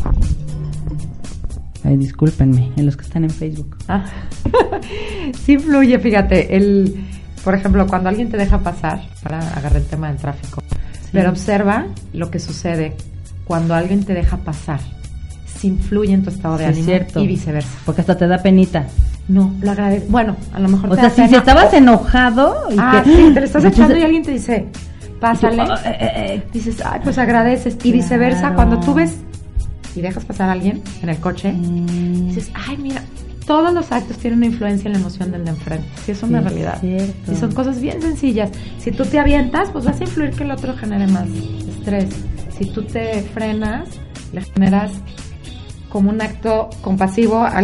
Ay, discúlpenme, en los que están en Facebook. Ah. sí influye, fíjate, el, por ejemplo, cuando alguien te deja pasar, para agarrar el tema del tráfico, pero observa lo que sucede cuando alguien te deja pasar. Si influye en tu estado de Sí, ánimo cierto. y viceversa. Porque hasta te da penita. No, lo agradezco. Bueno, a lo mejor O te sea, da si, si pena. estabas enojado y Ah, que... sí, te lo estás Entonces- echando y alguien te dice, pásale. Tú, "Ah, eh, eh, eh". Dices, ay, pues agradeces. Y viceversa, cuando tú ves y dejas pasar a alguien en el coche, Mm, dices, ay, mira, todos los actos tienen una influencia en la emoción del de enfrente. Sí, es una Sí, realidad. Y son cosas bien sencillas. Si tú te avientas, pues vas a influir que el otro genere más estrés. Si tú te frenas, le generas como un acto compasivo a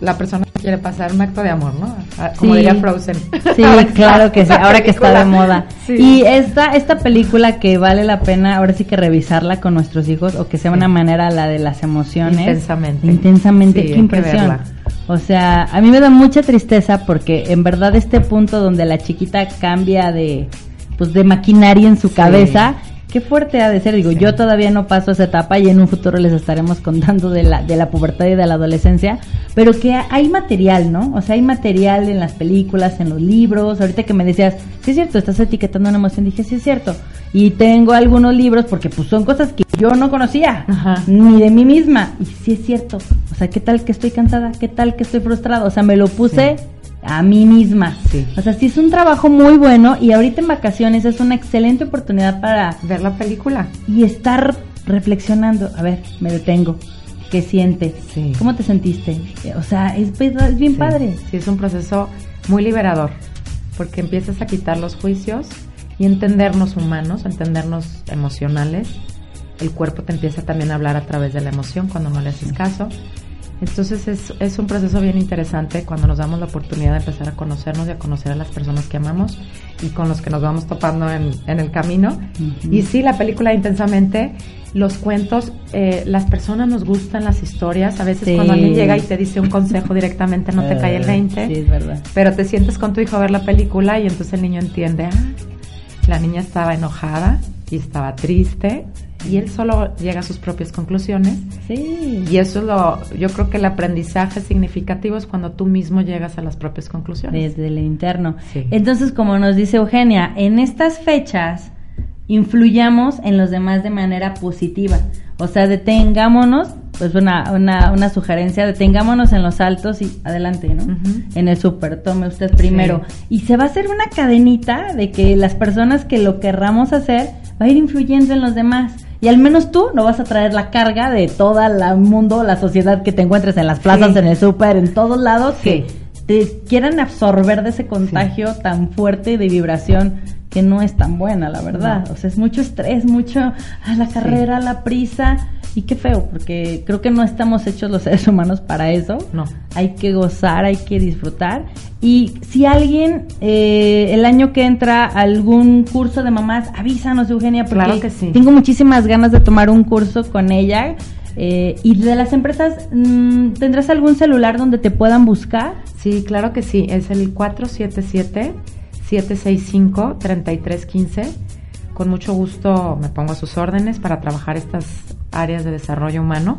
la persona que quiere pasar, un acto de amor, ¿no? Como Sí. diría Frozen. Sí, claro que sí, ahora que está de moda. Sí. Y esta, esta película que vale la pena ahora sí que revisarla con nuestros hijos o que sea una manera la de las emociones. Intensamente. Intensamente, qué impresión. verla. O sea, a mí me da mucha tristeza porque en verdad este punto donde la chiquita cambia de pues de maquinaria en su Sí. cabeza qué fuerte ha de ser. Digo, yo todavía no paso esa etapa y en un futuro les estaremos contando de la, de la pubertad y de la adolescencia, pero que hay material, ¿no? O sea, hay material en las películas, en los libros. Ahorita que me decías, sí es cierto, estás etiquetando una emoción, dije, sí es cierto. Y tengo algunos libros porque pues son cosas que yo no conocía, Ajá. ni de mí misma. Y sí es cierto. O sea, ¿qué tal que estoy cansada? ¿Qué tal que estoy frustrada? O sea, me lo puse a mí misma. Sí. O sea, sí es un trabajo muy bueno y ahorita en vacaciones es una excelente oportunidad para Ver la película. y estar reflexionando. A ver, me detengo. ¿Qué sientes? Sí. ¿Cómo te sentiste? O sea, es, es bien Sí, padre. Sí, es un proceso muy liberador, porque empiezas a quitar los juicios y entendernos humanos, entendernos emocionales. El cuerpo te empieza también a hablar a través de la emoción cuando no le haces caso. Entonces es, es un proceso bien interesante cuando nos damos la oportunidad de empezar a conocernos y a conocer a las personas que amamos y con los que nos vamos topando en, en el camino. Y sí, la película intensamente, los cuentos, eh, las personas nos gustan las historias. A veces Sí. cuando alguien llega y te dice un consejo directamente no te cae el 20. Eh, Sí, es verdad. Pero te sientes con tu hijo a ver la película y entonces el niño entiende, ah, la niña estaba enojada y estaba triste y él solo llega a sus propias conclusiones. Sí. Y eso es lo, yo creo que el aprendizaje significativo es cuando tú mismo llegas a las propias conclusiones. Desde el interno. Sí. Entonces, como nos dice Eugenia, en estas fechas influyamos en los demás de manera positiva. O sea, detengámonos, pues una, una, una sugerencia, detengámonos en los altos y adelante, ¿no? En el súper, tome usted primero. Y se va a hacer una cadenita de que las personas que lo querramos hacer va a ir influyendo en los demás. Y al menos tú no vas a traer la carga de todo el mundo, la sociedad que te encuentres en las plazas, Sí. en el súper, en todos lados, que te quieran absorber de ese contagio tan fuerte de vibración que no es tan buena, la verdad. No. O sea, es mucho estrés, mucho a la carrera, la prisa. Y qué feo, porque creo que no estamos hechos los seres humanos para eso. No. Hay que gozar, hay que disfrutar. Y si alguien eh, el año que entra algún curso de mamás, avísanos, Eugenia, porque Claro que sí. tengo muchísimas ganas de tomar un curso con ella. Eh, y de las empresas, mm, ¿tendrás algún celular donde te puedan buscar? Sí, claro que sí. Es el 477-765-3315. Con mucho gusto me pongo a sus órdenes para trabajar estas áreas de desarrollo humano.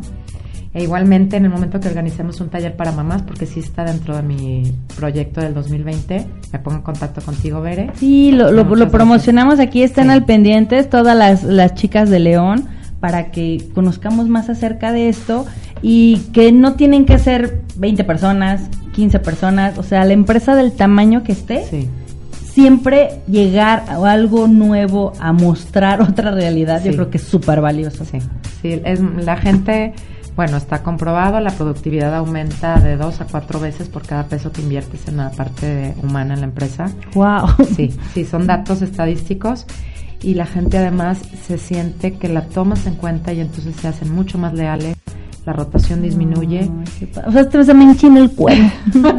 E igualmente en el momento que organicemos un taller para mamás, porque sí está dentro de mi proyecto del 2020, me pongo en contacto contigo, Bere. Sí, lo, lo, promocionamos aquí, estén Sí. al pendientes todas las, las chicas de León para que conozcamos más acerca de esto y que no tienen que ser 20 personas, 15 personas, o sea, la empresa del tamaño que esté, Sí. Siempre llegar a algo nuevo, a mostrar otra realidad, yo creo que es súper valioso. Sí, sí, es, la gente, bueno, está comprobado, la productividad aumenta de dos a cuatro veces por cada peso que inviertes en la parte humana en la empresa. Wow. Sí, sí, son datos estadísticos y la gente además se siente que la tomas en cuenta y entonces se hacen mucho más leales, la rotación disminuye. Ay, o sea, este se me enchina el cuero.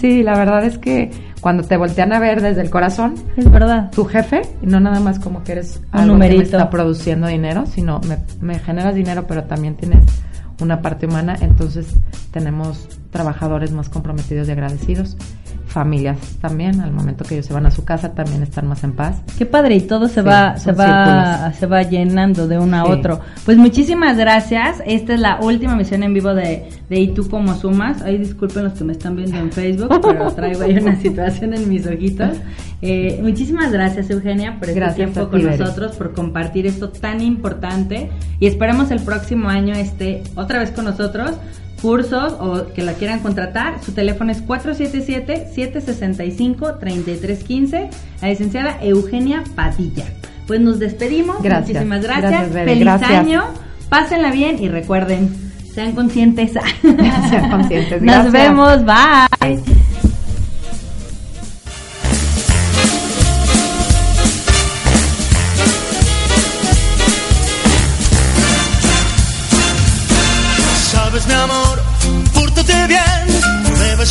Sí, la verdad es que cuando te voltean a ver desde el corazón, es verdad. tu jefe, no nada más como que eres Un algo que me numerito. está produciendo dinero, sino me, me generas dinero, pero también tienes una parte humana, entonces tenemos trabajadores más comprometidos y agradecidos, familias también, al momento que ellos se van a su casa también están más en paz. Qué padre, y todo se Sí, va, se va, círculos. se va llenando de uno a Sí. otro. Pues muchísimas gracias. Esta es la última misión en vivo de, de Y tú como sumas. Ay, disculpen los que me están viendo en Facebook, pero traigo ahí una situación en mis ojitos. Eh, muchísimas gracias, Eugenia, por este Gracias tiempo con nosotros, por compartir esto tan importante. Y esperemos el próximo año esté otra vez con nosotros. Cursos o que la quieran contratar, su teléfono es 477-765-3315, la licenciada Eugenia Padilla. Pues nos despedimos, Gracias. muchísimas gracias, feliz Gracias. año, pásenla bien y recuerden, sean conscientes. Sean conscientes. Nos Gracias. vemos, bye.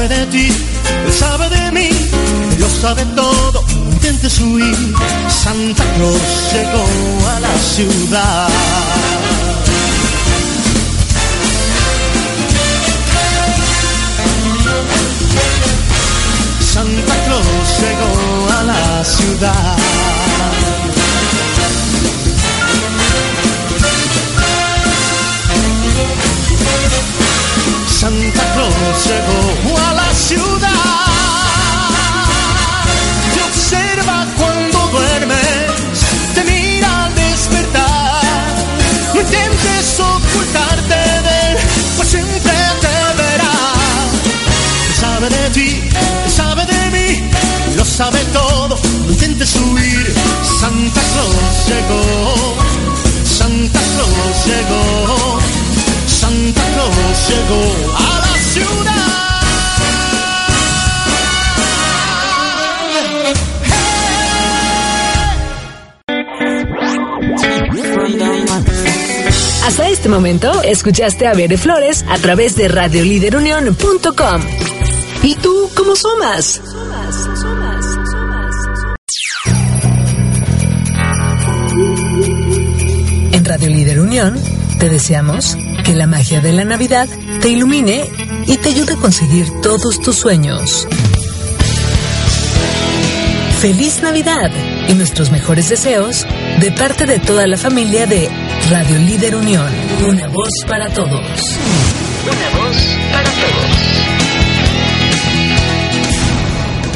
Sabe de ti, Él sabe de mí, lo sabe todo, no intentes huir. Santa Claus llegó a la ciudad. Santa Claus llegó a la ciudad. Santa Claus llegó intentes huir. Santa Claus llegó, Santa Claus llegó, Santa Claus llegó a la ciudad. Hasta este momento, escuchaste a Bere Flores a través de radioliderunión.com. ¿Y tú cómo sumas? Te deseamos que la magia de la Navidad te ilumine y te ayude a conseguir todos tus sueños. Feliz Navidad y nuestros mejores deseos de parte de toda la familia de Radio Líder Unión. Una voz para todos. Una voz para todos.